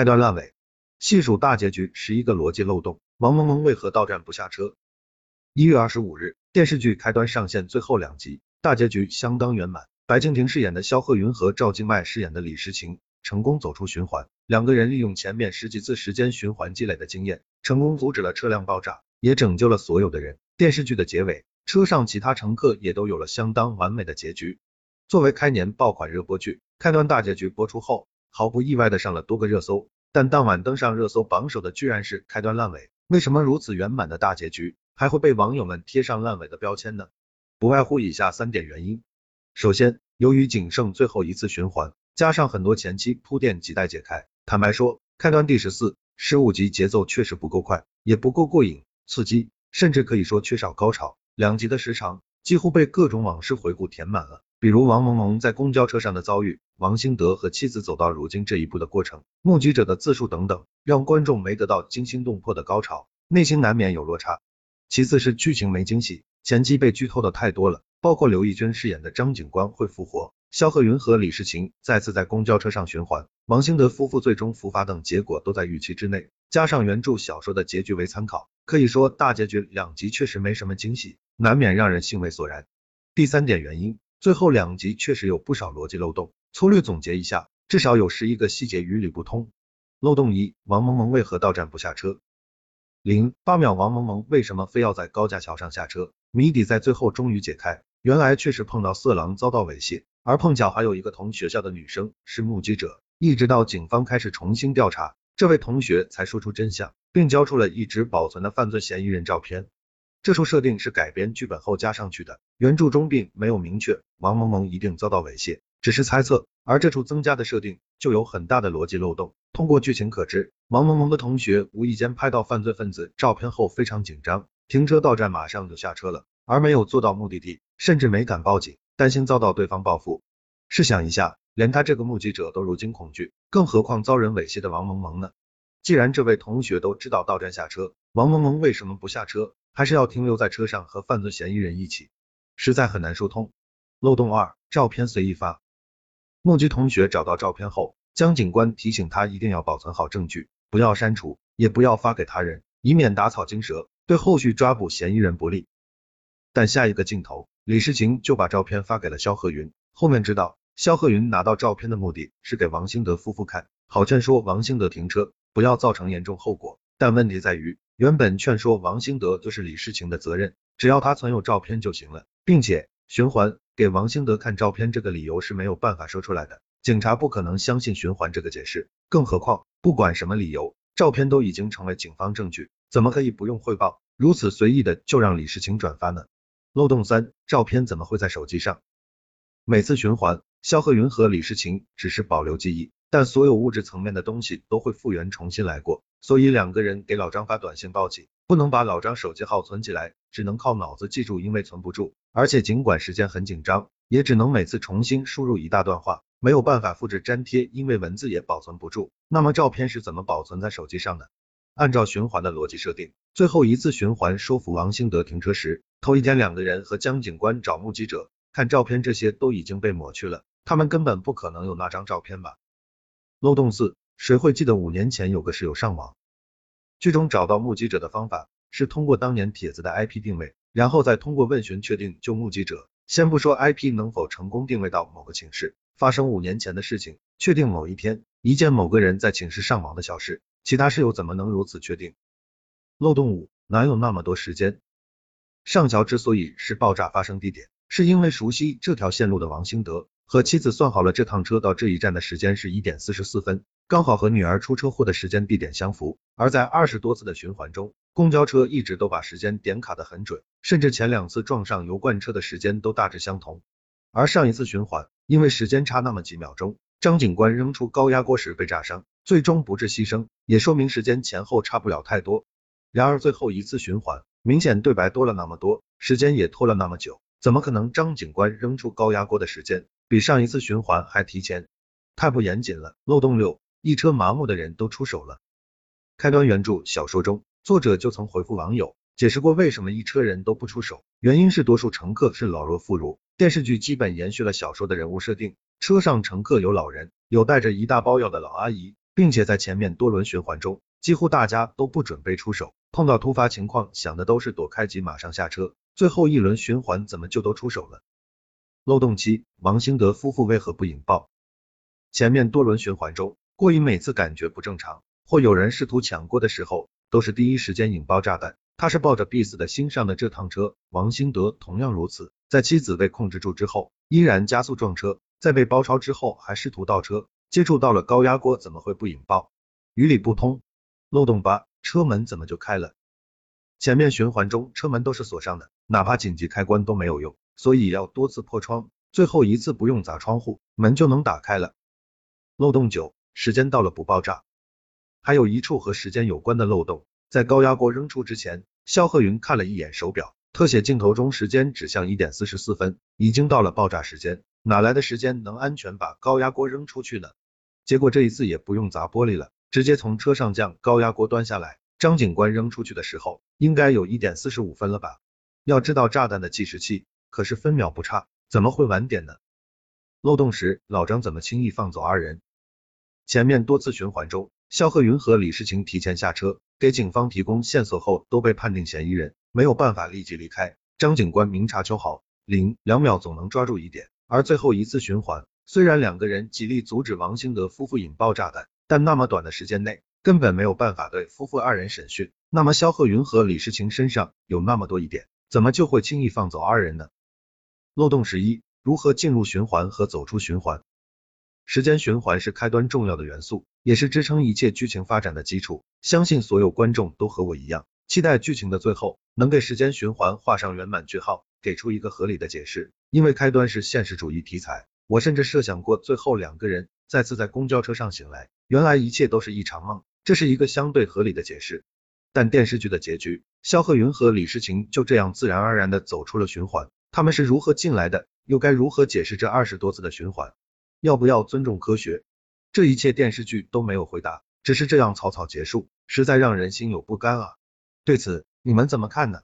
开端烂尾，细数大结局十一个逻辑漏洞，王萌萌为何到站不下车？一月二十五日，电视剧开端上线最后两集，大结局相当圆满。白敬亭饰演的肖鹤云和赵今麦饰演的李诗晴成功走出循环，两个人利用前面十几次时间循环积累的经验，成功阻止了车辆爆炸，也拯救了所有的人。电视剧的结尾，车上其他乘客也都有了相当完美的结局。作为开年爆款热播剧，开端大结局播出后，毫不意外的上了多个热搜，但当晚登上热搜榜首的居然是开端烂尾。为什么如此圆满的大结局还会被网友们贴上烂尾的标签呢？不外乎以下三点原因。首先，由于仅剩最后一次循环，加上很多前期铺垫亟待解开，坦白说，开端第十四、十五集节奏确实不够快，也不够过瘾、刺激，甚至可以说缺少高潮。两集的时长几乎被各种往事回顾填满了，比如王萌萌在公交车上的遭遇，王兴德和妻子走到如今这一步的过程，目击者的自述等等，让观众没得到惊心动魄的高潮，内心难免有落差。其次是剧情没惊喜，前期被剧透的太多了。包括刘奕君饰演的张警官会复活，肖鹤云和李世情再次在公交车上循环，王兴德夫妇最终伏法等结果都在预期之内，加上原著小说的结局为参考，可以说大结局两集确实没什么惊喜，难免让人兴味索然。第三点原因，最后两集确实有不少逻辑漏洞，粗略总结一下，至少有十一个细节与理不通。漏洞一，王萌萌为何到站不下车？零八秒，王萌萌为什么非要在高架桥上下车？谜底在最后终于解开。原来确实碰到色狼遭到猥亵，而碰巧还有一个同学校的女生是目击者，一直到警方开始重新调查，这位同学才说出真相，并交出了一直保存的犯罪嫌疑人照片。这处设定是改编剧本后加上去的，原著中并没有明确王萌萌一定遭到猥亵，只是猜测，而这处增加的设定就有很大的逻辑漏洞。通过剧情可知，王萌萌的同学无意间拍到犯罪分子照片后非常紧张，停车到站马上就下车了。而没有坐到目的地，甚至没敢报警，担心遭到对方报复。试想一下，连他这个目击者都如今恐惧，更何况遭人猥亵的王萌萌呢？既然这位同学都知道到站下车，王萌萌为什么不下车，还是要停留在车上和犯罪嫌疑人一起？实在很难说通。漏洞二，照片随意发。目击同学找到照片后，江警官提醒他一定要保存好证据，不要删除，也不要发给他人，以免打草惊蛇，对后续抓捕嫌疑人不利。但下一个镜头，李世情就把照片发给了肖鹤云。后面知道，肖鹤云拿到照片的目的是给王兴德夫妇看，好劝说王兴德停车，不要造成严重后果。但问题在于，原本劝说王兴德就是李世情的责任，只要他存有照片就行了，并且循环给王兴德看照片这个理由是没有办法说出来的，警察不可能相信循环这个解释。更何况，不管什么理由，照片都已经成为警方证据，怎么可以不用汇报，如此随意的就让李世情转发呢？漏洞三，照片怎么会在手机上？每次循环，肖鹤云和李世情只是保留记忆，但所有物质层面的东西都会复原，重新来过。所以两个人给老张发短信报警，不能把老张手机号存起来，只能靠脑子记住，因为存不住。而且尽管时间很紧张，也只能每次重新输入一大段话，没有办法复制粘贴，因为文字也保存不住。那么照片是怎么保存在手机上的？按照循环的逻辑设定，最后一次循环说服王兴德停车时，头一天两个人和江警官找目击者看照片，这些都已经被抹去了，他们根本不可能有那张照片吧？漏洞四，谁会记得五年前有个室友上网？剧中找到目击者的方法是通过当年帖子的 IP 定位，然后再通过问询确定就目击者。先不说 IP 能否成功定位到某个寝室，发生五年前的事情，确定某一天一件某个人在寝室上网的小事。其他室友怎么能如此确定？漏洞五，哪有那么多时间？上桥之所以是爆炸发生地点，是因为熟悉这条线路的王兴德和妻子算好了这趟车到这一站的时间是一点四十四分，刚好和女儿出车祸的时间地点相符。而在二十多次的循环中，公交车一直都把时间点卡得很准，甚至前两次撞上油罐车的时间都大致相同。而上一次循环，因为时间差那么几秒钟，张警官扔出高压锅时被炸伤。最终不治牺牲，也说明时间前后差不了太多。然而最后一次循环，明显对白多了那么多，时间也拖了那么久，怎么可能张警官扔出高压锅的时间比上一次循环还提前？太不严谨了。漏洞六，一车麻木的人都出手了。开端原著小说中，作者就曾回复网友，解释过为什么一车人都不出手，原因是多数乘客是老弱妇孺。电视剧基本延续了小说的人物设定，车上乘客有老人，有带着一大包药的老阿姨。并且在前面多轮循环中，几乎大家都不准备出手，碰到突发情况想的都是躲开及马上下车。最后一轮循环怎么就都出手了？漏洞七，王兴德夫妇为何不引爆？前面多轮循环中，过瘾每次感觉不正常，或有人试图抢过的时候，都是第一时间引爆炸弹。他是抱着必死的心上的这趟车，王兴德同样如此，在妻子被控制住之后，依然加速撞车，在被包抄之后还试图倒车，接触到了高压锅，怎么会不引爆？于理不通。漏洞八，车门怎么就开了？前面循环中车门都是锁上的，哪怕紧急开关都没有用，所以要多次破窗，最后一次不用砸窗户，门就能打开了。漏洞九，时间到了不爆炸。还有一处和时间有关的漏洞，在高压锅扔出之前，肖鹤云看了一眼手表，特写镜头中时间指向一点四十四分，已经到了爆炸时间，哪来的时间能安全把高压锅扔出去呢？结果这一次也不用砸玻璃了。直接从车上将高压锅端下来，张警官扔出去的时候，应该有一点四十五分了吧？要知道炸弹的计时器可是分秒不差，怎么会晚点呢？漏洞时，老张怎么轻易放走二人？前面多次循环中，肖鹤云和李世情提前下车，给警方提供线索后，都被判定嫌疑人，没有办法立即离开。张警官明察秋毫，零两秒总能抓住疑点。而最后一次循环，虽然两个人极力阻止王兴德夫妇引爆炸弹。但那么短的时间内，根本没有办法对夫妇二人审讯。那么肖鹤云和李世情身上有那么多疑点，怎么就会轻易放走二人呢？漏洞十一，如何进入循环和走出循环？时间循环是开端重要的元素，也是支撑一切剧情发展的基础。相信所有观众都和我一样，期待剧情的最后能给时间循环画上圆满句号，给出一个合理的解释。因为开端是现实主义题材，我甚至设想过最后两个人再次在公交车上醒来。原来一切都是一场梦，这是一个相对合理的解释。但电视剧的结局，肖鹤云和李世情就这样自然而然的走出了循环，他们是如何进来的？又该如何解释这二十多次的循环？要不要尊重科学？这一切电视剧都没有回答，只是这样草草结束，实在让人心有不甘啊！对此你们怎么看呢？